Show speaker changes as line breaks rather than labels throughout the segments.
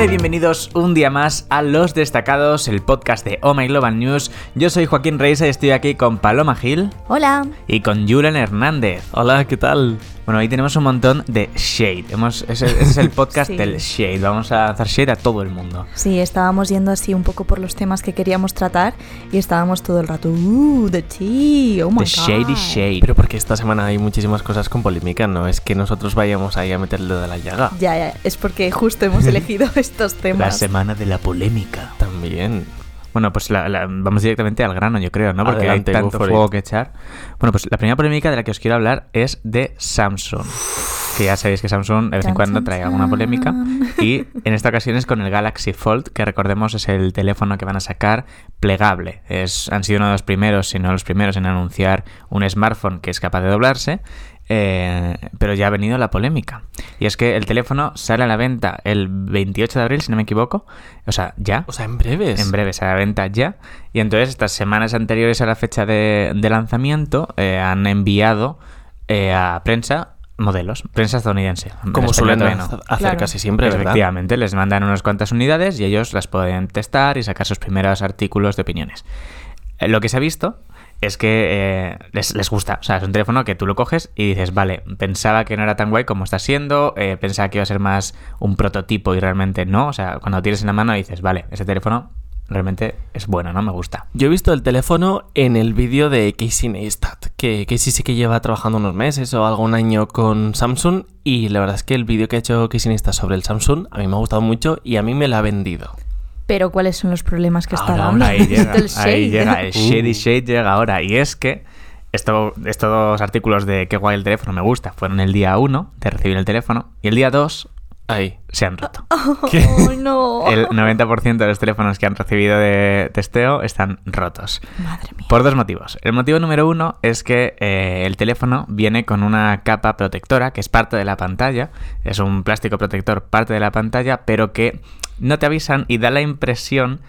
Hola y bienvenidos un día más a Los Destacados, el podcast de Oh My Global News. Yo soy Joaquín Reisa y estoy aquí con Paloma Gil
Hola.
y con Julen Hernández.
Hola, ¿qué tal?
Bueno, hoy tenemos un montón de shade. Hemos, ese, ese es el podcast
Sí.
del shade. Vamos a hacer shade a todo el mundo.
Sí, estábamos yendo así un poco por los temas que queríamos tratar y estábamos todo el rato, uh, the tea, oh my
The
god.
shady shade.
Pero porque esta semana hay muchísimas cosas con polémica, no es que nosotros vayamos ahí a meterle de la llaga.
Ya, ya, es porque justo hemos elegido estos
La semana de la polémica.
También.
Bueno, pues la- la- vamos directamente al grano, yo creo, ¿no? Porque
Adelante,
hay tanto fuego
it.
que echar. Bueno, pues la primera polémica de la que os quiero hablar es de Samsung. Que ya sabéis que Samsung de vez en cuando trae alguna polémica. Y en esta ocasión es con el Galaxy Fold, que recordemos es el teléfono que van a sacar plegable. Es, han sido uno de los primeros, si no los primeros, en anunciar un smartphone que es capaz de doblarse. Eh, pero ya ha venido la polémica. Y es que el teléfono sale a la venta el 28 de abril, si no me equivoco. O sea, ya.
O sea, en breves.
En breve sale a la venta ya. Y entonces estas semanas anteriores a la fecha de, de lanzamiento eh, han enviado eh, a prensa modelos, prensa estadounidense.
Como suelen
no.
hacer
Claro.
casi siempre, ¿verdad?
Efectivamente, les mandan unas cuantas unidades y ellos las pueden testar y sacar sus primeros artículos de opiniones. Eh, Lo que se ha visto es que eh, les, gusta. O sea, es un teléfono que tú lo coges y dices, vale, pensaba que no era tan guay como está siendo, eh, pensaba que iba a ser más un prototipo y realmente no. O sea, cuando lo tienes en la mano dices, vale, ese teléfono realmente es bueno, ¿no? Me gusta.
Yo he visto el teléfono en el vídeo de Casey Neistat, que Casey sí que lleva trabajando unos meses o algún año con Samsung y la verdad es que el vídeo que ha hecho Casey Neistat sobre el Samsung a mí me ha gustado mucho y a mí me lo ha vendido.
Pero ¿cuáles son los problemas que está
Ahora,
dando?
Ahí llega,
Del
ahí llega, el
Uh.
Shady Shade llega ahora. Y es que esto, estos dos artículos de qué guay el teléfono me gusta fueron el día 1 de recibir el teléfono y el día 2
Ahí.
se han roto.
¿Qué?
Oh, no.
El 90% de los teléfonos que han recibido de testeo están rotos.
Madre mía.
Por dos motivos. El motivo número uno es que eh, el teléfono viene con una capa protectora que es parte de la pantalla. Es un plástico protector parte de la pantalla, pero que no te avisan y da la impresión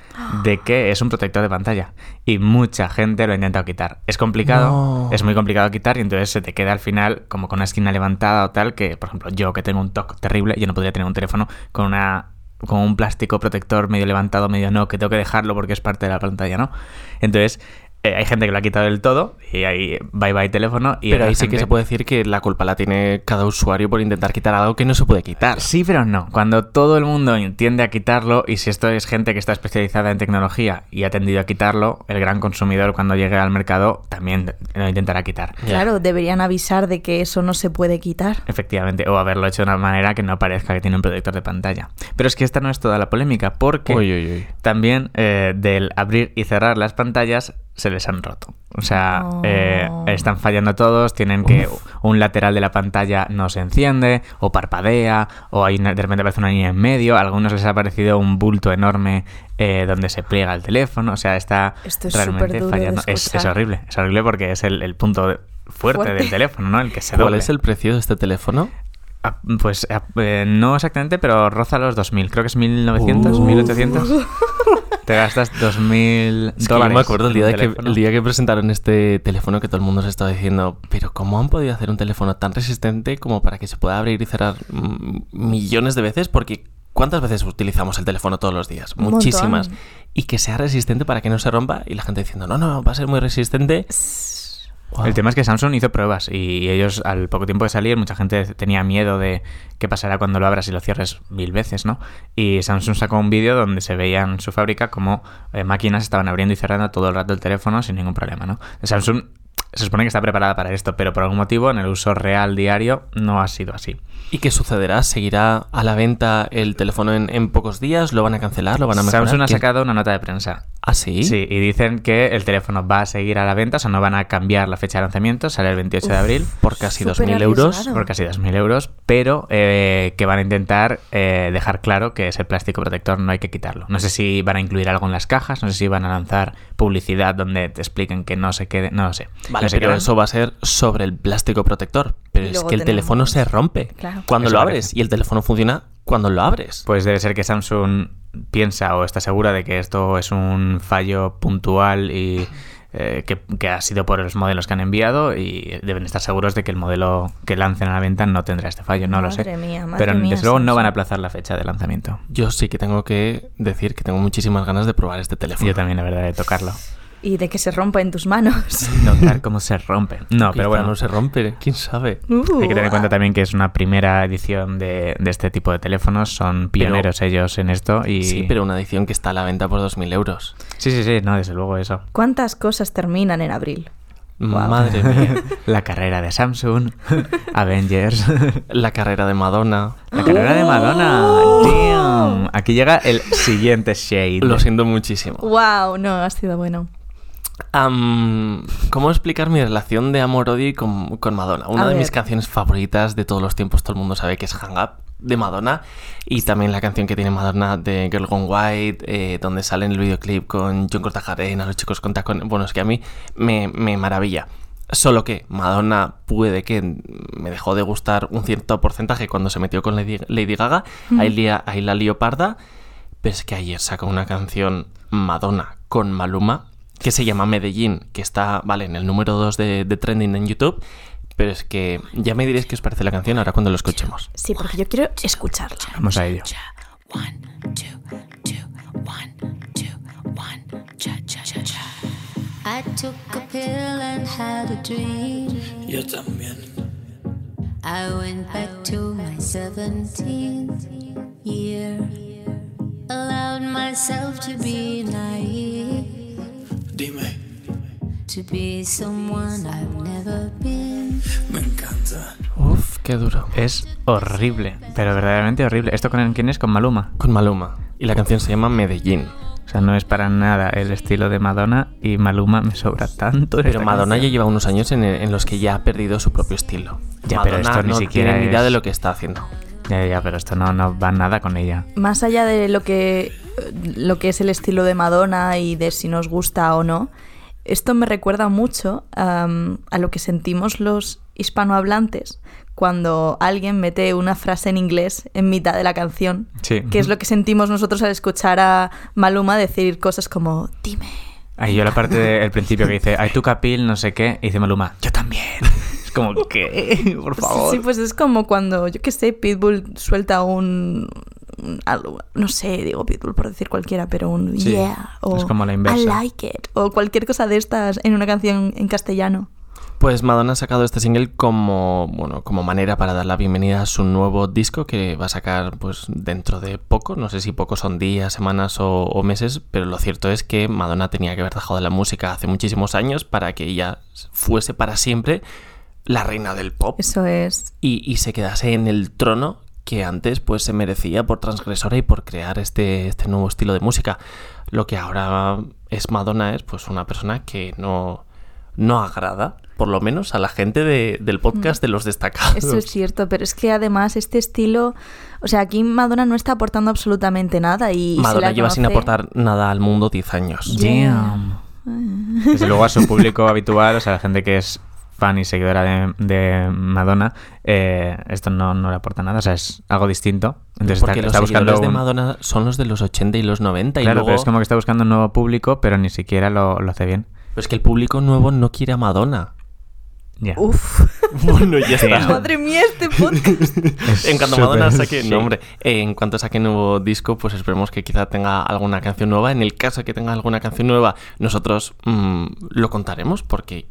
de que es un protector de pantalla. Y mucha gente lo ha intentado quitar. Es complicado,
No.
es muy complicado quitar y entonces se te queda al final como con una esquina levantada o tal que, por ejemplo, yo que tengo un TOC terrible, yo no podría tener un teléfono con una con un plástico protector medio levantado, medio no, que tengo que dejarlo porque es parte de la pantalla, ¿no? Entonces, eh, hay gente que lo ha quitado del todo y ahí bye bye teléfono. Y
Pero ahí sí que se puede decir que la culpa la tiene cada usuario por intentar quitar algo que no se puede quitar.
Sí, pero no. Cuando todo el mundo tiende a quitarlo, y si esto es gente que está especializada en tecnología y ha tendido a quitarlo, el gran consumidor cuando llegue al mercado también lo intentará quitar.
Claro, deberían avisar de que eso no se puede quitar.
Efectivamente, o haberlo hecho de una manera que no parezca que tiene un protector de pantalla. Pero es que esta no es toda la polémica, porque
Uy, uy, uy.
también eh, del abrir y cerrar las pantallas se les han roto. O sea,
Oh.
eh, están fallando todos, tienen que un lateral de la pantalla no se enciende, o parpadea, o hay una- de repente aparece una línea en medio, a algunos les ha parecido un bulto enorme eh, donde se pliega el teléfono, o sea, está
Esto es
realmente fallando. Es, horrible, es horrible porque es el, el punto fuerte,
Fuerte.
del teléfono, ¿no? El que se
¿Cuál es el precio de este teléfono?
Ah, Pues ah, eh, no exactamente, pero roza los 2.000. Creo que es 1.900,
Uh.
1.800. Te gastas 2.000
Es que yo
dólares.
me acuerdo el día, de que,
teléfono.
el día que presentaron este teléfono que todo el mundo se estaba diciendo, pero ¿cómo han podido hacer un teléfono tan resistente como para que se pueda abrir y cerrar millones de veces? Porque ¿cuántas veces utilizamos el teléfono todos los días?
Un
Muchísimas.
montón.
Y que sea resistente para que no se rompa y la gente diciendo, no, no, va a ser muy resistente.
El tema es que Samsung hizo pruebas y ellos al poco tiempo de salir, mucha gente tenía miedo de qué pasará cuando lo abras y lo cierres mil veces, ¿no? Y Samsung sacó un vídeo donde se veía en su fábrica como eh, máquinas estaban abriendo y cerrando todo el rato el teléfono sin ningún problema, ¿no? Samsung se supone que está preparada para esto, pero por algún motivo en el uso real diario no ha sido así.
¿Y qué sucederá? ¿Seguirá a la venta el teléfono en, en pocos días? ¿Lo van a cancelar? ¿Lo van a mejorar?
Samsung ha
¿Qué-
sacado una nota de prensa
¿Ah, sí?
Sí, y dicen que el teléfono va a seguir a la venta, o sea, no van a cambiar la fecha de lanzamiento, sale el 28 de abril
Por casi
Súper
2.000 euros.
por casi 2.000 euros, pero eh, que van a intentar eh, dejar claro que ese plástico protector no hay que quitarlo. No sé si van a incluir algo en las cajas, no sé si van a lanzar publicidad donde te expliquen que no se quede, no lo sé.
Vale,
No sé
pero
qué
eso va a ser sobre el plástico protector. Pero
Y
es que el teléfono se rompe
Claro.
Cuando
Eso
lo
parece.
abres y el teléfono funciona cuando lo abres.
Pues debe ser que Samsung piensa o está segura de que esto es un fallo puntual y eh, que, que ha sido por los modelos que han enviado y deben estar seguros de que el modelo que lancen a la venta no tendrá este fallo, no lo sé.
Madre mía, madre
Pero
mía,
desde luego no van a aplazar la fecha de lanzamiento.
Yo sí que tengo que decir que tengo muchísimas ganas de probar este teléfono.
Yo también, la verdad, de tocarlo.
Y de que se rompa en tus manos.
Notar cómo se rompe. No, pero bueno,
no se rompe, quién sabe.
Hay que tener en cuenta también que es una primera edición de, de este tipo de teléfonos. Son pioneros ellos en esto. Y...
Sí, pero una edición que está a la venta por 2.000 euros.
Sí, sí, sí, no, desde luego eso.
¿Cuántas cosas terminan en abril?
Madre mía.
La carrera de Samsung, Avengers,
La carrera de Madonna.
la carrera de Madonna.
Oh.
Damn. Aquí llega el siguiente shade.
Lo siento muchísimo.
¡Wow! No, ha sido bueno.
¿Cómo explicar mi relación de amor-odio con, con Madonna? Una
A
de
ver.
mis canciones favoritas de todos los tiempos, todo el mundo sabe que es Hang Up de Madonna. Y también la canción que tiene Madonna de Girl Gone White, eh, donde sale en el videoclip con John Cortajarena, los chicos con tacones. Bueno, es que a mí me, me maravilla. Solo que Madonna puede que me dejó de gustar un cierto porcentaje cuando se metió con Lady, Lady Gaga. Ahí, lía- ahí la leoparda. Pero es que ayer sacó una canción Madonna con Maluma que se llama Medellín, que está, vale, en el número 2 de, de trending en YouTube. Pero es que ya me diréis qué os parece la canción ahora cuando lo escuchemos.
Sí, porque yo quiero escucharla.
Vamos a ello.
Yo también.
I went back to my 17th year. Allowed myself to be naive,
Dime,
to be someone I've never been.
me encanta.
Uf, qué duro.
Es horrible, pero verdaderamente horrible. ¿Esto con quién es? Con Maluma.
Con Maluma. Y la canción se llama Medellín.
O sea, no es para nada el estilo de Madonna y Maluma me sobra tanto. en
Pero
esta
Madonna ya lleva unos años en, en los que ya ha perdido su propio estilo.
Ya, pero esto ni
no
siquiera
tiene ni idea
es-
de lo que está haciendo.
Ya, ya, pero esto no, no va nada con ella.
Más allá de lo que, lo que es el estilo de Madonna y de si nos gusta o no, esto me recuerda mucho am, a lo que sentimos los hispanohablantes cuando alguien mete una frase en inglés en mitad de la canción,
Sí.
que es lo que sentimos nosotros al escuchar a Maluma decir cosas como, dime.
Ahí yo la parte del principio que dice, hay tu capil, no sé qué, y dice Maluma, yo también. Es como, ¿qué? Por favor.
Sí, pues es como cuando, yo qué sé, Pitbull suelta un... algo, no sé, digo Pitbull por decir cualquiera, pero un
Sí,
yeah o
es como la
I like it o cualquier cosa de estas en una canción en castellano.
Pues Madonna ha sacado este single como, bueno, como manera para dar la bienvenida a su nuevo disco que va a sacar pues dentro de poco. No sé si poco son días, semanas o, o meses, pero lo cierto es que Madonna tenía que haber dejado de la música hace muchísimos años para que ella fuese para siempre la reina del pop
Eso es.
y, y se quedase en el trono que antes pues se merecía por transgresora y por crear este, este nuevo estilo de música. Lo que ahora es Madonna es pues una persona que no, no agrada, por lo menos a la gente de- del podcast de los destacados.
Eso es cierto, pero es que además este estilo, o sea, aquí Madonna no está aportando absolutamente nada y
Madonna
la
lleva sin aportar nada al mundo 10 años.
Damn. Desde luego a su público habitual, o sea, la gente que es fan y seguidora de, de Madonna, eh, esto no, no le aporta nada, o sea, es algo distinto. Entonces
Porque
está,
los
está buscando
seguidores de
un-
Madonna son los de los 80 y los 90 y
Claro,
luego...
pero es como que está buscando un nuevo público, pero ni siquiera lo, lo hace bien.
Pero es que el público nuevo no quiere a Madonna.
Ya.
Uf,
Bueno, ya está.
madre mía, este podcast.
Es
En cuanto Madonna saque,
sí.
no hombre, eh, en cuanto saque nuevo disco, pues esperemos que quizá tenga alguna canción nueva. En el caso de que tenga alguna canción nueva, nosotros mm, lo contaremos porque,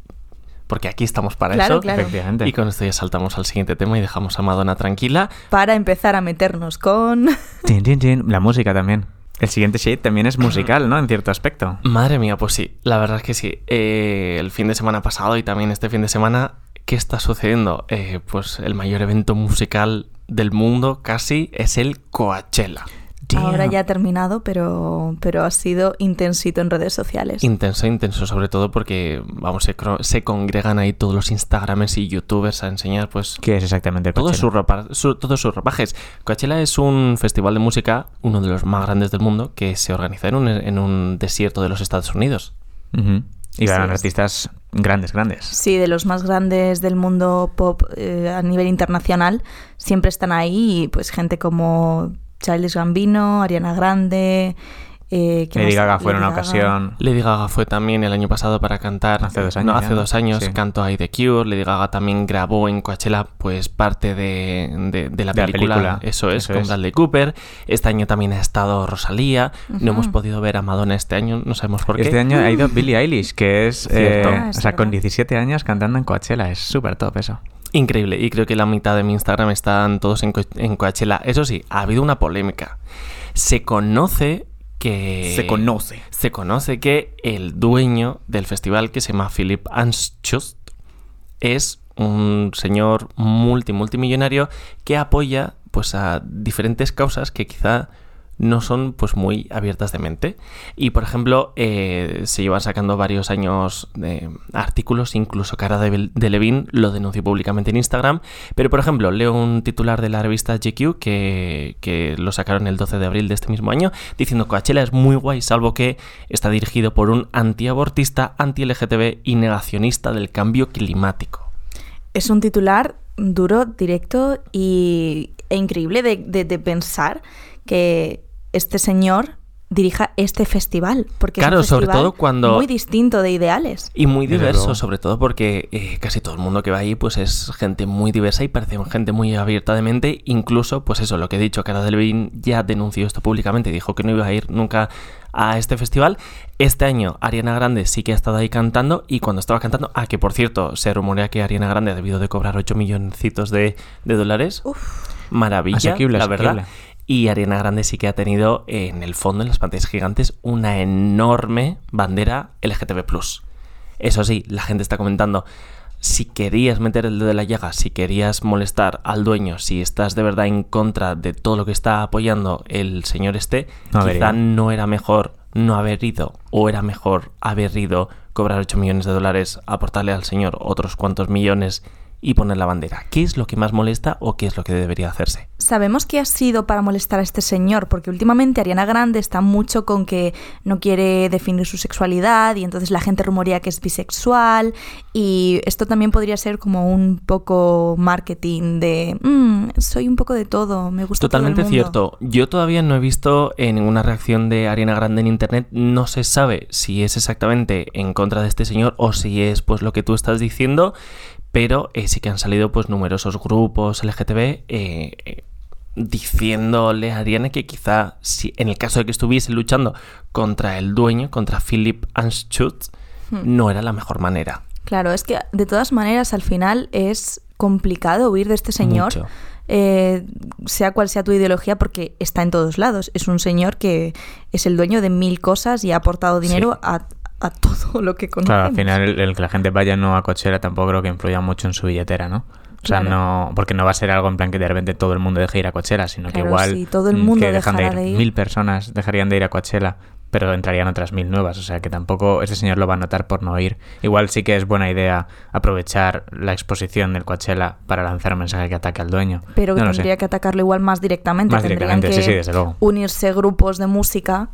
porque aquí estamos para
Claro,
eso.
claro.
Efectivamente.
Y con esto ya saltamos al siguiente tema y dejamos a Madonna tranquila.
Para empezar a meternos con...
Tin, tin, tin. La música también. El siguiente shade también es musical, ¿no? En cierto aspecto.
Madre mía, pues sí, la verdad es que sí. Eh, el fin de semana pasado y también este fin de semana, ¿qué está sucediendo? Eh, pues el mayor evento musical del mundo casi es el Coachella.
Ahora ya ha terminado, pero, pero ha sido intensito en redes sociales.
Intenso, intenso, sobre todo porque, vamos, se, congregan ahí todos los Instagramers y YouTubers a enseñar, pues,
¿Qué es exactamente el
todos sus, ropa- su- todos sus ropajes. Coachella es un festival de música, uno de los más grandes del mundo, que se organiza en un, en un desierto de los Estados Unidos.
Y van
Sí.
artistas grandes, grandes.
Sí, de los más grandes del mundo pop eh, a nivel internacional, siempre están ahí, y, pues gente como Childish Gambino, Ariana Grande, Eh, ¿qué
Lady? Gaga fue en una
Gaga.
ocasión.
Lady Gaga fue también el año pasado para cantar.
Hace dos años
No, hace dos años
Sí.
cantó I The Cure. Lady Gaga también grabó en Coachella pues parte de, de- de la,
De la
película. Eso es,
eso
con
es.
Bradley Cooper. Este año también ha estado Rosalía. No hemos podido ver a Madonna este año, no sabemos por qué.
Este año ha ido Billie Eilish, que es.
Cierto.
eh,
Ah,
o sea, con
verdad.
17 años cantando en Coachella. Es súper top eso.
Increíble, y creo que la mitad de mi Instagram están todos en, Co- en Coachella. Eso sí, ha habido una polémica. Se conoce que...
Se conoce.
Se conoce que el dueño del festival, que se llama Philip Anschutz, es un señor multi multimillonario que apoya pues a diferentes causas que quizá no son pues muy abiertas de mente. Y por ejemplo eh, se llevan sacando varios años de artículos incluso Cara de, Levin lo denunció públicamente en Instagram. Pero por ejemplo leo un titular de la revista GQ que, que lo sacaron el 12 de abril de este mismo año diciendo Coachella es muy guay salvo que está dirigido por un antiabortista anti-LGTB y negacionista del cambio climático
Es un titular duro, directo y, e increíble de- de pensar que este señor dirija este festival. Porque
Claro,
es un
sobre
festival
todo cuando-
Muy distinto de ideales.
Y muy diverso, sobre todo porque eh, casi todo el mundo que va ahí pues es gente muy diversa y parece gente muy abierta de mente. Incluso, pues eso, lo que he dicho, Cara Delevingne ya denunció esto públicamente y dijo que no iba a ir nunca a este festival. Este año Ariana Grande sí que ha estado ahí cantando y cuando estaba cantando, ah, que por cierto, se rumorea que Ariana Grande ha debido de cobrar 8 milloncitos de, de dólares. Maravilla,
Asequible,
la verdad. Y Ariana Grande sí que ha tenido en el fondo, en las pantallas gigantes, una enorme bandera LGTB. Eso sí, la gente está comentando. Si querías meter el dedo de la llaga, si querías molestar al dueño, si estás de verdad en contra de todo lo que está apoyando el señor este,
No
quizá
ido.
no era mejor no haber ido o era mejor haber ido, cobrar 8 millones de dólares, aportarle al señor otros cuantos millones y poner la bandera. ¿Qué es lo que más molesta o qué es lo que debería hacerse?
Sabemos que ha sido para molestar a este señor, porque últimamente Ariana Grande está mucho con que no quiere definir su sexualidad y entonces la gente rumorea que es bisexual y esto también podría ser como un poco marketing de "Mm, soy un poco de todo, me gusta todo el
Totalmente
mundo".
cierto. Yo todavía no he visto eh, ninguna reacción de Ariana Grande en internet. No se sabe si es exactamente en contra de este señor o si es pues lo que tú estás diciendo. Pero eh, sí que han salido pues numerosos grupos LGTB eh, eh, diciéndole a Ariana que quizá si en el caso de que estuviese luchando contra el dueño, contra Philip Anschutz,
Hmm.
no era la mejor manera.
Claro, es que de todas maneras al final es complicado huir de este señor.
Mucho.
eh, sea cual sea tu ideología, porque está en todos lados. Es un señor que es el dueño de mil cosas y ha aportado dinero
Sí.
a, a todo lo que conocemos.
Claro, al final el, el que la gente vaya no a Coachella tampoco creo que influya mucho en su billetera, ¿no? O sea,
Claro.
no, porque no va a ser algo en plan que de repente todo el mundo deje de ir a Coachella, sino que igual
sí, todo el
mm,
mundo
que dejan de ir,
de ir.
mil personas dejarían de ir a Coachella, pero entrarían otras mil nuevas, o sea que tampoco ese señor lo va a notar por no ir. Igual sí que es buena idea aprovechar la exposición del Coachella para lanzar un mensaje que ataque al dueño.
Pero que
sé.
tendría que atacarlo igual más directamente.
Más
Tendrían
directamente,
que
sí, sí, desde luego.
unirse grupos de música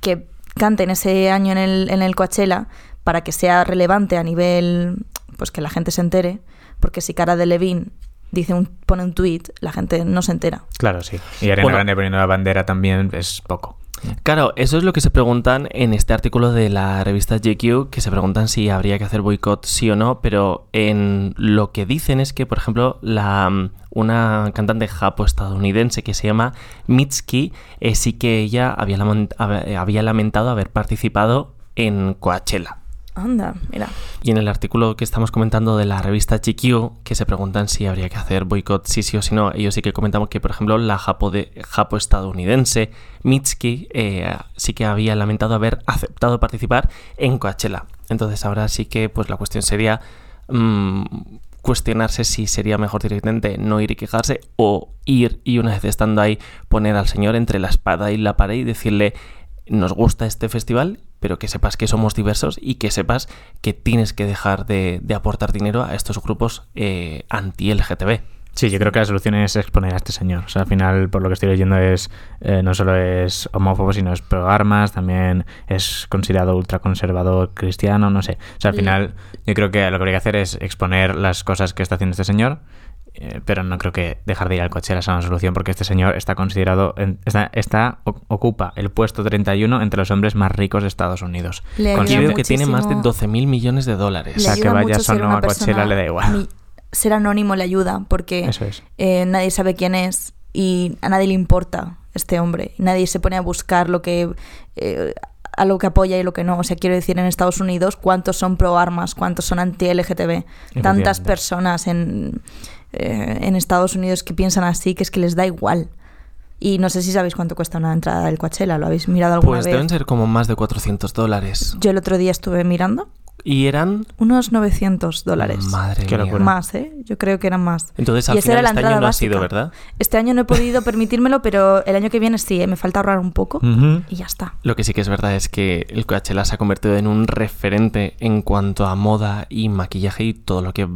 que canten ese año en el, en el Coachella para que sea relevante a nivel, pues que la gente se entere. Porque si Cara de Levin dice un, pone un tweet, la gente no se entera.
Claro, sí. Y Ariana
Bueno.
Grande poniendo la bandera también es poco.
Claro, eso es lo que se preguntan en este artículo de la revista GQ, que se preguntan si habría que hacer boicot sí o no, pero en lo que dicen es que, por ejemplo, la, mm, una cantante japo-estadounidense que se llama Mitski, eh, sí que ella hab- había lamentado haber participado en Coachella.
Anda, mira.
Y en el artículo que estamos comentando de la revista GQ, que se preguntan si habría que hacer boicot sí, sí o sí no, ellos sí que comentamos que, por ejemplo, la japo, de, japo estadounidense Mitski eh, sí que había lamentado haber aceptado participar en Coachella. Entonces ahora sí que pues la cuestión sería mm, cuestionarse si sería mejor directamente no ir y quejarse o ir y una vez estando ahí poner al señor entre la espada y la pared y decirle nos gusta este festival, pero que sepas que somos diversos y que sepas que tienes que dejar de, de aportar dinero a estos grupos eh, anti-LGTB.
Sí, yo creo que la solución es exponer a este señor. O sea, al final, por lo que estoy leyendo, es eh, no solo es homófobo, sino es pro armas, también es considerado ultraconservador cristiano, no sé. O sea, al final, yo creo que lo que habría que hacer es exponer las cosas que está haciendo este señor eh, pero no creo que dejar de ir al Coachella sea una solución porque este señor está considerado, está, está- ocupa el puesto 31 entre los hombres más ricos de Estados Unidos.
Le
veo que tiene más de
muchísimo-
12 mil millones de dólares.
O sea, que
mucho
o no a Coachella le da igual.
mi- Ser anónimo le ayuda porque
es.
eh, nadie sabe quién es y a nadie le importa este hombre. Nadie se pone a buscar lo que eh, a lo que apoya y lo que no. O sea, quiero decir, en Estados Unidos, ¿cuántos son pro armas? ¿Cuántos son anti-LGTB? Tantas personas en, eh, en Estados Unidos que piensan así que es que les da igual. Y no sé si sabéis cuánto cuesta una entrada del Coachella. ¿Lo habéis mirado alguna
Pues
vez?
deben ser como más de 400 dólares.
Yo el otro día estuve mirando.
Y eran...
Unos 900 dólares.
Madre
Qué
mía.
locura.
Más, ¿eh? Yo creo que eran más.
Entonces al
Y esa
final
era la
este
entrada
año no ha sido. ¿verdad?
Este año no he podido permitírmelo, pero el año que viene sí, ¿eh? me falta ahorrar un poco y ya está.
Lo que sí que es verdad es que el Coachella se ha convertido en un referente en cuanto a moda y maquillaje y todo lo que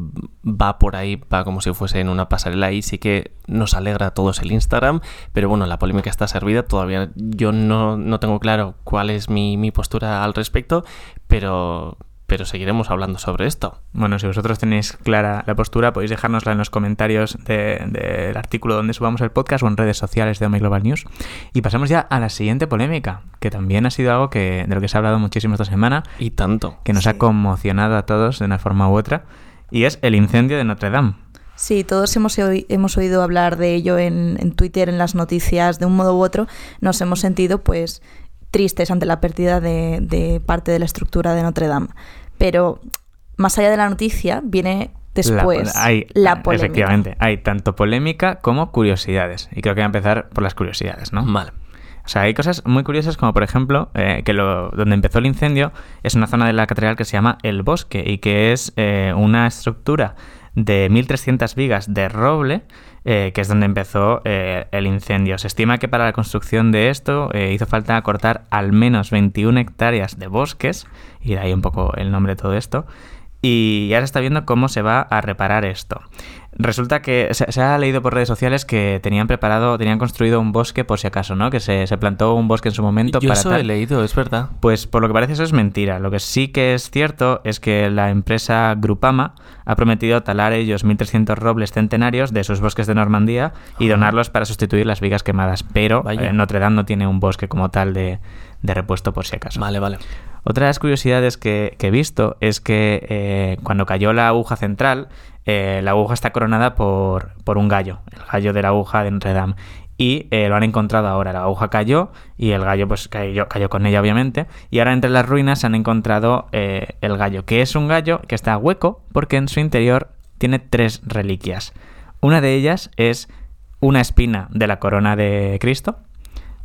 va por ahí va como si fuese en una pasarela y sí que nos alegra a todos el Instagram, pero bueno, la polémica está servida, todavía yo no, no tengo claro cuál es mi, mi postura al respecto, pero, pero seguiremos hablando sobre esto.
Bueno, si vosotros tenéis clara la postura, podéis dejárnosla en los comentarios de- del artículo donde subamos el podcast o en redes sociales de Omega Global News. Y pasamos ya a la siguiente polémica, que también ha sido algo que, de lo que se ha hablado muchísimo esta semana,
Y tanto.
que nos ha conmocionado a todos de una forma u otra, y es el incendio de Notre Dame.
Sí, todos hemos, hemos oído hablar de ello en, en Twitter, en las noticias, de un modo u otro. Nos hemos sentido, pues, tristes ante la pérdida de, de parte de la estructura de Notre Dame. Pero, más allá de la noticia, viene después
La, hay,
la polémica.
Efectivamente, hay tanto polémica como curiosidades. Y creo que voy a empezar por las curiosidades, ¿no?
Vale.
O sea, hay cosas muy curiosas como, por ejemplo, eh, que lo, donde empezó el incendio es una zona de la catedral que se llama El Bosque y que es eh, una estructura de 1.300 vigas de roble, eh, que es donde empezó eh, el incendio. Se estima que para la construcción de esto eh, hizo falta cortar al menos 21 hectáreas de bosques, y de ahí un poco el nombre de todo esto. Y ya se está viendo cómo se va a reparar esto. Resulta que se, se ha leído por redes sociales que tenían preparado, tenían construido un bosque por si acaso, ¿no? Que se, se plantó un bosque en su momento
Yo
para
eso
tal.
he leído, es verdad.
Pues por lo que parece eso es mentira. Lo que sí que es cierto es que la empresa Grupama ha prometido talar ellos 1.300 robles centenarios de sus bosques de Normandía y donarlos para sustituir las vigas quemadas. Pero eh, Notre Dame no tiene un bosque como tal de, de repuesto por si acaso.
Vale, vale.
Otra de las curiosidades que, que he visto es que eh, cuando cayó la aguja central, eh, la aguja está coronada por, por un gallo, el gallo de la aguja de Notre Dame. Y eh, lo han encontrado ahora. La aguja cayó y el gallo pues cayó, con ella, obviamente. Y ahora entre las ruinas han encontrado eh, el gallo, que es un gallo que está hueco porque en su interior tiene tres reliquias. Una de ellas es una espina de la corona de Cristo.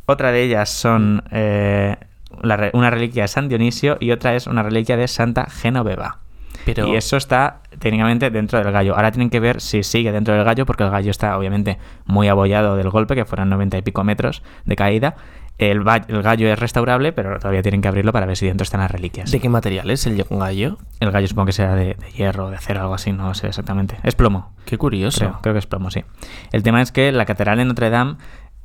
Otra de ellas son una reliquia de San Dionisio y otra es una reliquia de Santa Genoveva.
Pero
Y eso está técnicamente dentro del gallo. Ahora tienen que ver si sigue dentro del gallo, porque el gallo está obviamente muy abollado del golpe, que fueron 90 y pico metros de caída. El, el gallo es restaurable, pero todavía tienen que abrirlo para ver si dentro están las reliquias.
¿de qué material es el gallo?
El gallo supongo que será de, de hierro, de acero, algo así, no sé exactamente. Es plomo,
Qué curioso.
creo, creo que es plomo, sí. El tema es que la catedral de Notre Dame,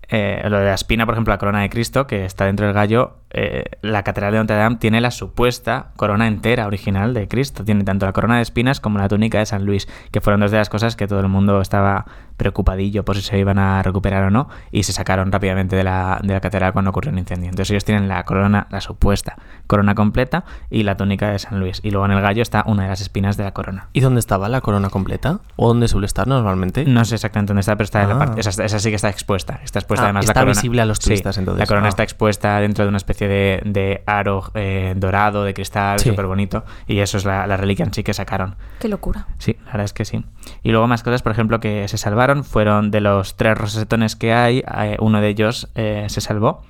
eh, lo de la espina, por ejemplo, la corona de Cristo, que está dentro del gallo, eh, la catedral de Notre Dame tiene la supuesta corona entera original de Cristo. Tiene tanto la corona de espinas como la túnica de San Luis, que fueron dos de las cosas que todo el mundo estaba preocupadillo por si se iban a recuperar o no, y se sacaron rápidamente de la, de la catedral cuando ocurrió un incendio. Entonces ellos tienen la corona, la supuesta corona completa y la túnica de San Luis. Y luego en el gallo está una de las espinas de la corona.
¿Y dónde estaba la corona completa? ¿O dónde suele estar normalmente?
No sé exactamente dónde está, pero está en la
Ah.
parte. Esa, esa sí que está expuesta. Está expuesta
Ah,
además
está
la corona.
visible a los
Sí,
turistas, entonces.
La corona
Ah.
está expuesta dentro de una especie de, de aro eh, dorado, de cristal,
Sí.
súper bonito. Y eso es la, la reliquia en sí que sacaron.
Qué locura.
Sí, la verdad es que sí. Y luego más cosas, por ejemplo, que se salvaron fueron de los tres rosetones que hay, eh, uno de ellos eh, se salvó.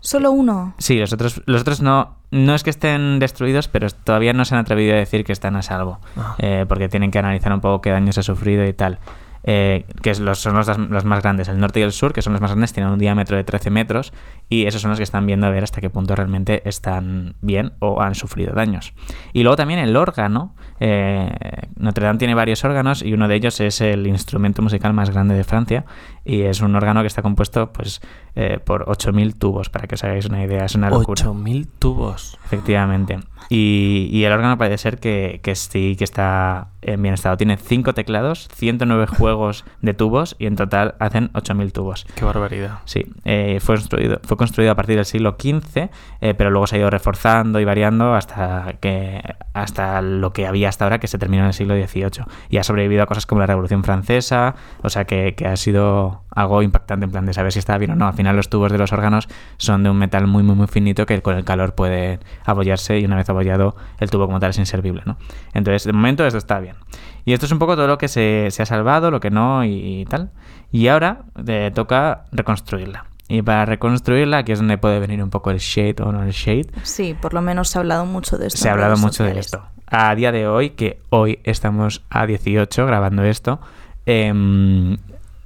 Solo uno.
Sí, los otros, los otros no, no es que estén destruidos, pero todavía no se han atrevido a decir que están a salvo,
Ah.
eh, porque tienen que analizar un poco qué daños ha sufrido y tal. Eh, que los, son los, los más grandes, el norte y el sur, que son los más grandes, tienen un diámetro de 13 metros y esos son los que están viendo a ver hasta qué punto realmente están bien o han sufrido daños. Y luego también el órgano. Eh, Notre Dame tiene varios órganos y uno de ellos es el instrumento musical más grande de Francia y es un órgano que está compuesto pues eh, por 8.000 tubos, para que os hagáis una idea. Es una locura.
8.000 tubos.
Efectivamente. Y, y el órgano parece ser que, que sí que está en bien estado. Tiene 5 teclados, 109 juegos de tubos y en total hacen 8.000 tubos.
Qué barbaridad.
Sí, eh, fue, construido, fue construido a partir del siglo XV, eh, pero luego se ha ido reforzando y variando hasta, que, hasta lo que había hasta ahora, que se terminó en el siglo XVIII. Y ha sobrevivido a cosas como la Revolución Francesa, o sea que, que ha sido algo impactante en plan de saber si estaba bien o no. Al final los tubos de los órganos son de un metal muy, muy, muy finito que con el calor puede abollarse y una vez abollado el tubo como tal es inservible, ¿no? Entonces, de momento esto está bien. Y esto es un poco todo lo que se, se ha salvado, lo que no y, y tal. Y ahora eh, toca reconstruirla. Y para reconstruirla, aquí es donde puede venir un poco el shade o no el shade.
Sí, por lo menos se ha hablado mucho de esto.
Se ha hablado mucho de esto. A día de hoy, que hoy estamos a 18 grabando esto, em,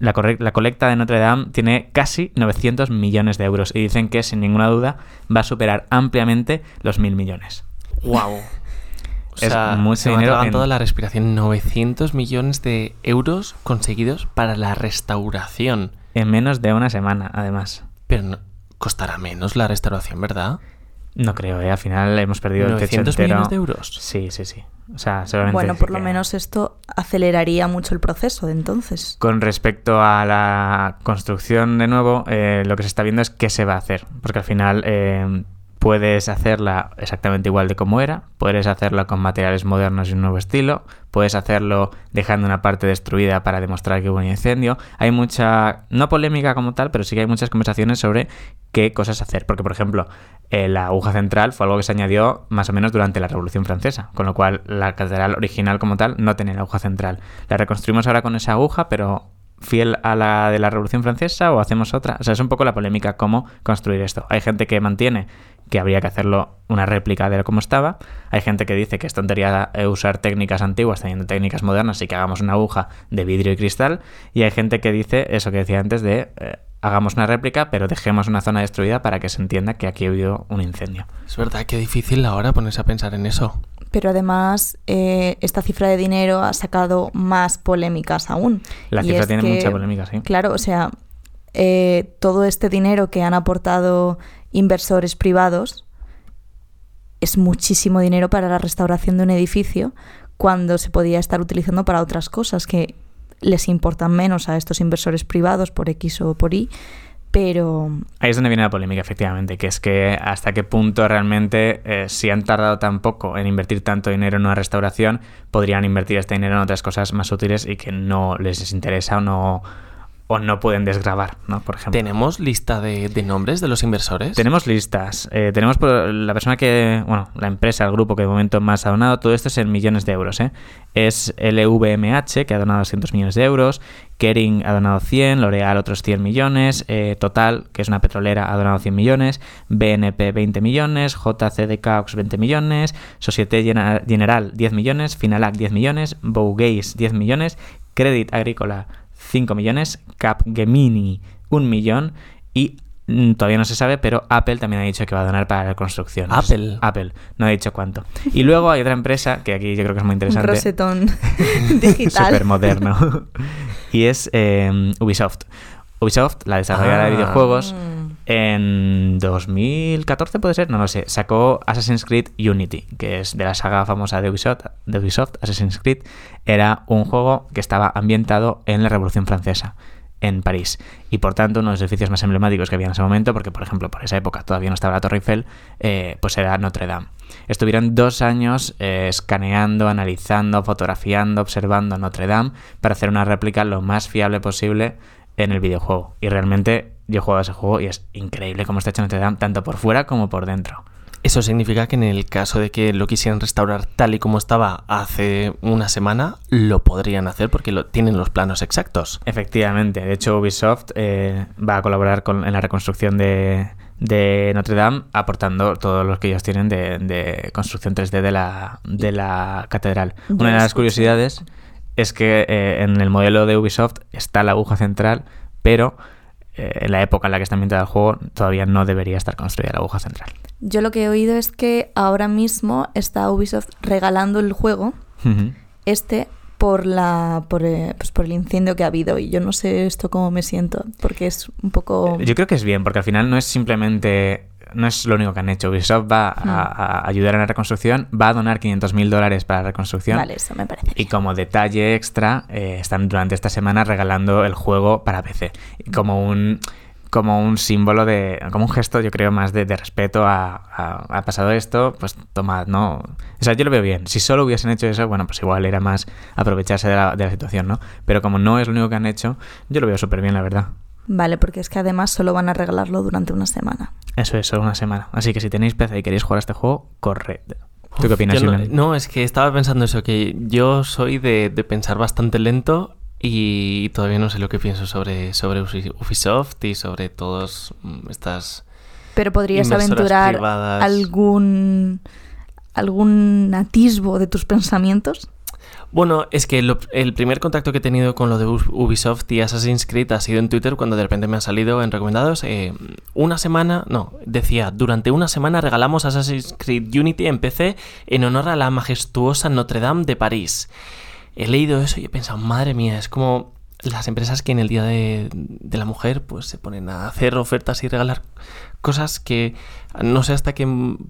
la, colecta de Notre Dame tiene casi 900 millones de euros y dicen que sin ninguna duda va a superar ampliamente los mil millones.
¡Wow! O
Es
sea,
mucho
se me
dinero
atragantado
en-
la respiración. 900 millones de euros conseguidos para la restauración.
En menos de una semana, además.
Pero no- costará menos la restauración, ¿verdad?
No creo, ¿eh? Al final hemos perdido el techo
900
entero.
millones de euros.
Sí, sí, sí. O sea, solamente
Bueno, por lo
que-
menos esto aceleraría mucho el proceso de entonces.
Con respecto a la construcción, de nuevo, eh, lo que se está viendo es qué se va a hacer. Porque al final eh, puedes hacerla exactamente igual de como era, puedes hacerla con materiales modernos y un nuevo estilo, puedes hacerlo dejando una parte destruida para demostrar que hubo un incendio. Hay mucha, no polémica como tal, pero sí que hay muchas conversaciones sobre qué cosas hacer. Porque, por ejemplo, eh, la aguja central fue algo que se añadió más o menos durante la Revolución Francesa, con lo cual la catedral original como tal no tenía la aguja central. La reconstruimos ahora con esa aguja, pero fiel a la de la Revolución Francesa o hacemos otra. O sea, es un poco la polémica cómo construir esto. Hay gente que mantiene que habría que hacerlo una réplica de cómo estaba. Hay gente que dice que es tontería usar técnicas antiguas teniendo técnicas modernas y que hagamos una aguja de vidrio y cristal. Y hay gente que dice eso que decía antes de eh, hagamos una réplica pero dejemos una zona destruida para que se entienda que aquí ha habido un incendio.
Es verdad, qué difícil ahora ponerse a pensar en eso.
Pero además, eh, esta cifra de dinero ha sacado más polémicas aún.
La
Y
cifra tiene
que,
mucha polémica, sí.
Claro, o sea, eh, todo este dinero que han aportado inversores privados es muchísimo dinero para la restauración de un edificio cuando se podía estar utilizando para otras cosas que les importan menos a estos inversores privados por X o por Y, pero
Ahí es donde viene la polémica, efectivamente, que es que hasta qué punto realmente, eh, si han tardado tan poco en invertir tanto dinero en una restauración, podrían invertir este dinero en otras cosas más útiles y que no les interesa o no, o no pueden desgravar, ¿no? Por ejemplo.
¿Tenemos lista de, de nombres de los inversores?
Tenemos listas. Eh, tenemos por la persona que, bueno, la empresa, el grupo que de momento más ha donado, todo esto es en millones de euros. ¿eh? Es LVMH, que ha donado 200 millones de euros, Kering ha donado 100, L'Oreal otros 100 millones, eh, Total, que es una petrolera, ha donado 100 millones, BNP 20 millones, JCDK Ox 20 millones, Societe General 10 millones, Finalac 10 millones, Bougays 10 millones, Credit Agrícola 5 millones, Capgemini 1 millón y mm, todavía no se sabe, pero Apple también ha dicho que va a donar para la construcción.
Apple.
Apple, no ha dicho cuánto. Y luego hay otra empresa que aquí yo creo que es muy
un
interesante.
rosetón digital.
Súper moderno. y es eh, Ubisoft. Ubisoft, la desarrolladora de
Ah.
videojuegos. En 2014 puede ser, no lo sé, sacó Assassin's Creed Unity, que es de la saga famosa de Ubisoft, de Ubisoft, Assassin's Creed, era un juego que estaba ambientado en la Revolución Francesa, en París, y por tanto uno de los edificios más emblemáticos que había en ese momento, porque por ejemplo por esa época todavía no estaba la Torre Eiffel, eh, pues era Notre Dame. Estuvieron dos años eh, escaneando, analizando, fotografiando, observando Notre Dame para hacer una réplica lo más fiable posible en el videojuego. Y realmente yo he jugado a ese juego y es increíble cómo está hecho Notre Dame, tanto por fuera como por dentro.
Eso significa que en el caso de que lo quisieran restaurar tal y como estaba hace una semana, lo podrían hacer porque lo, tienen los planos exactos.
Efectivamente, de hecho Ubisoft eh, va a colaborar con, en la reconstrucción de, de Notre Dame, aportando todos los que ellos tienen de, de construcción 3D de la, de la catedral.
Yo
Una de las
escuché.
curiosidades es que eh, en el modelo de Ubisoft está la aguja central, pero en la época en la que está ambientado el juego todavía no debería estar construida la aguja central.
Yo lo que he oído es que ahora mismo está Ubisoft regalando el juego este por la por, eh, pues por el incendio que ha habido y yo no sé esto cómo me siento porque es un poco
Yo creo que es bien, porque al final no es simplemente. No es lo único que han hecho. Ubisoft va
Hmm.
a, a ayudar en la reconstrucción, va a donar 500 mil dólares para la reconstrucción.
vale eso me parece
Y como detalle extra, eh, están durante esta semana regalando el juego para PC. Como un, como un símbolo de. como un gesto, yo creo, más de, de respeto a, a- ha pasado esto, pues tomad, ¿no? O sea, yo lo veo bien. Si solo hubiesen hecho eso, bueno, pues igual era más aprovecharse de la, de la situación, ¿no? Pero como no es lo único que han hecho, yo lo veo súper bien, la verdad.
Vale porque es que además solo van a regalarlo durante una semana
Eso es, solo una semana. Así que si tenéis PC y queréis jugar a este juego, corred. ¿Tú qué opinas,
no, no, es que estaba pensando eso, que yo soy de, de pensar bastante lento y todavía no sé lo que pienso sobre, sobre Ubi- Ubisoft y sobre todas mm, estas...
pero podrías aventurar
privadas.
algún algún atisbo de tus pensamientos
Bueno, es que el primer contacto que he tenido con lo de Ub- Ubisoft y Assassin's Creed ha sido en Twitter cuando de repente me han salido en recomendados. eh, una semana, no, decía, durante una semana regalamos Assassin's Creed Unity en PC en honor a la majestuosa Notre Dame de París. He leído eso y he pensado, madre mía, es como las empresas que en el Día de, de la Mujer pues se ponen a hacer ofertas y regalar cosas que no sé hasta qué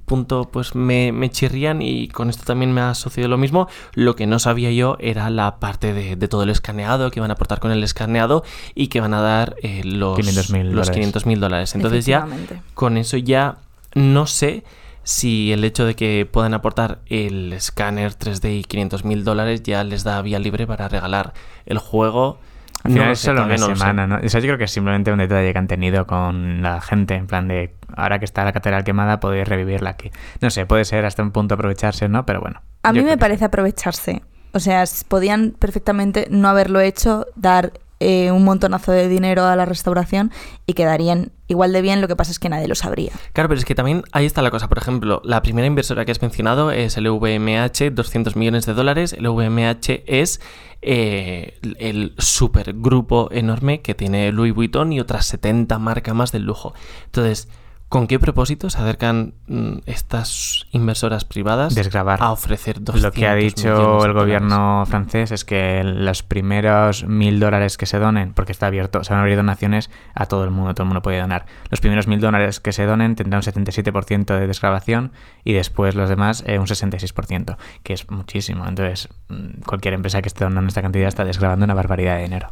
punto pues me, me chirrían y con esto también me ha sucedido lo mismo. Lo que no sabía yo era la parte de, de todo el escaneado que van a aportar con el escaneado y que van a dar eh, los
500.000
los
dólares.
500 mil dólares. Entonces ya con eso ya no sé si el hecho de que puedan aportar el escáner 3D y 500 mil dólares ya les da vía libre para regalar el juego.
Al
No
final
lo
es
sé,
solo una
no
semana, ¿no? O sea, yo creo que es simplemente un detalle que han tenido con la gente, en plan de, ahora que está la catedral quemada, podéis revivirla aquí. No sé, puede ser hasta un punto aprovecharse, ¿no? Pero bueno.
A mí me
que
parece aprovecharse. O sea, podían perfectamente no haberlo hecho, dar eh, un montonazo de dinero a la restauración y quedarían igual de bien, lo que pasa es que nadie lo sabría.
Claro, pero es que también ahí está la cosa. Por ejemplo, la primera inversora que has mencionado es el VMH, 200 millones de dólares. El VMH es eh, el supergrupo enorme que tiene Louis Vuitton y otras 70 marcas más del lujo. Entonces, ¿con qué propósito se acercan mm, estas inversoras privadas
Desgravar.
a ofrecer 200
Lo que ha dicho el gobierno francés es que los primeros mil dólares que se donen, porque está abierto, se van a abrir donaciones a todo el mundo, todo el mundo puede donar. Los primeros mil dólares que se donen tendrán un 77% de desgrabación y después los demás eh, un 66%, que es muchísimo. Entonces, mm, cualquier empresa que esté donando esta cantidad está desgrabando una barbaridad de dinero.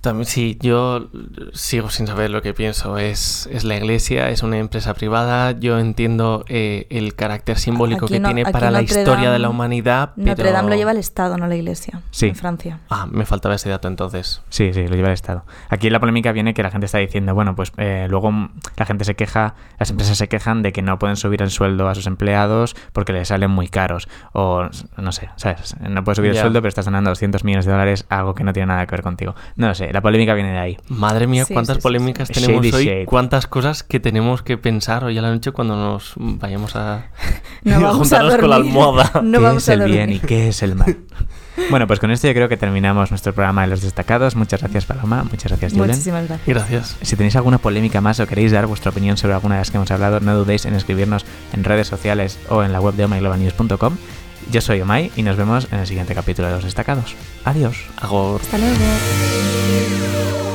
También, sí, yo sigo sin saber lo que pienso. Es, es la iglesia, es una empresa privada. Yo entiendo eh, el carácter simbólico
Aquí
que
no-
tiene para la historia de la humanidad.
Notre
pero-
Dame lo lleva el Estado, no la Iglesia,
Sí.
en Francia.
Ah, me faltaba ese dato entonces.
Sí, sí, lo lleva el Estado. Aquí la polémica viene que la gente está diciendo, bueno, pues eh, luego la gente se queja, las empresas se quejan de que no pueden subir el sueldo a sus empleados porque les salen muy caros. O, no sé, ¿sabes? No puedes subir
Ya.
el sueldo, pero estás donando 200 millones de dólares a algo que no tiene nada que ver contigo. No lo sé, la polémica viene de ahí.
Madre mía,
Sí,
cuántas
sí,
polémicas
sí.
tenemos
Shady
hoy,
shade.
cuántas cosas que tenemos que pensar hoy a la noche cuando nos vayamos a,
No
a
vamos a
juntarnos con la almohada.
No
¿Qué
vamos
es
a
el bien y qué es el mal? bueno, pues con esto yo creo que terminamos nuestro programa de los destacados. Muchas gracias, Paloma. Muchas gracias, Julen.
Muchísimas gracias.
Gracias.
Si tenéis alguna polémica más o queréis dar vuestra opinión sobre alguna de las que hemos hablado, no dudéis en escribirnos en redes sociales o en la web de omyglobalnews.com. Yo soy Omay y nos vemos en el siguiente capítulo de Los Destacados. Adiós.
Hago
Hasta luego.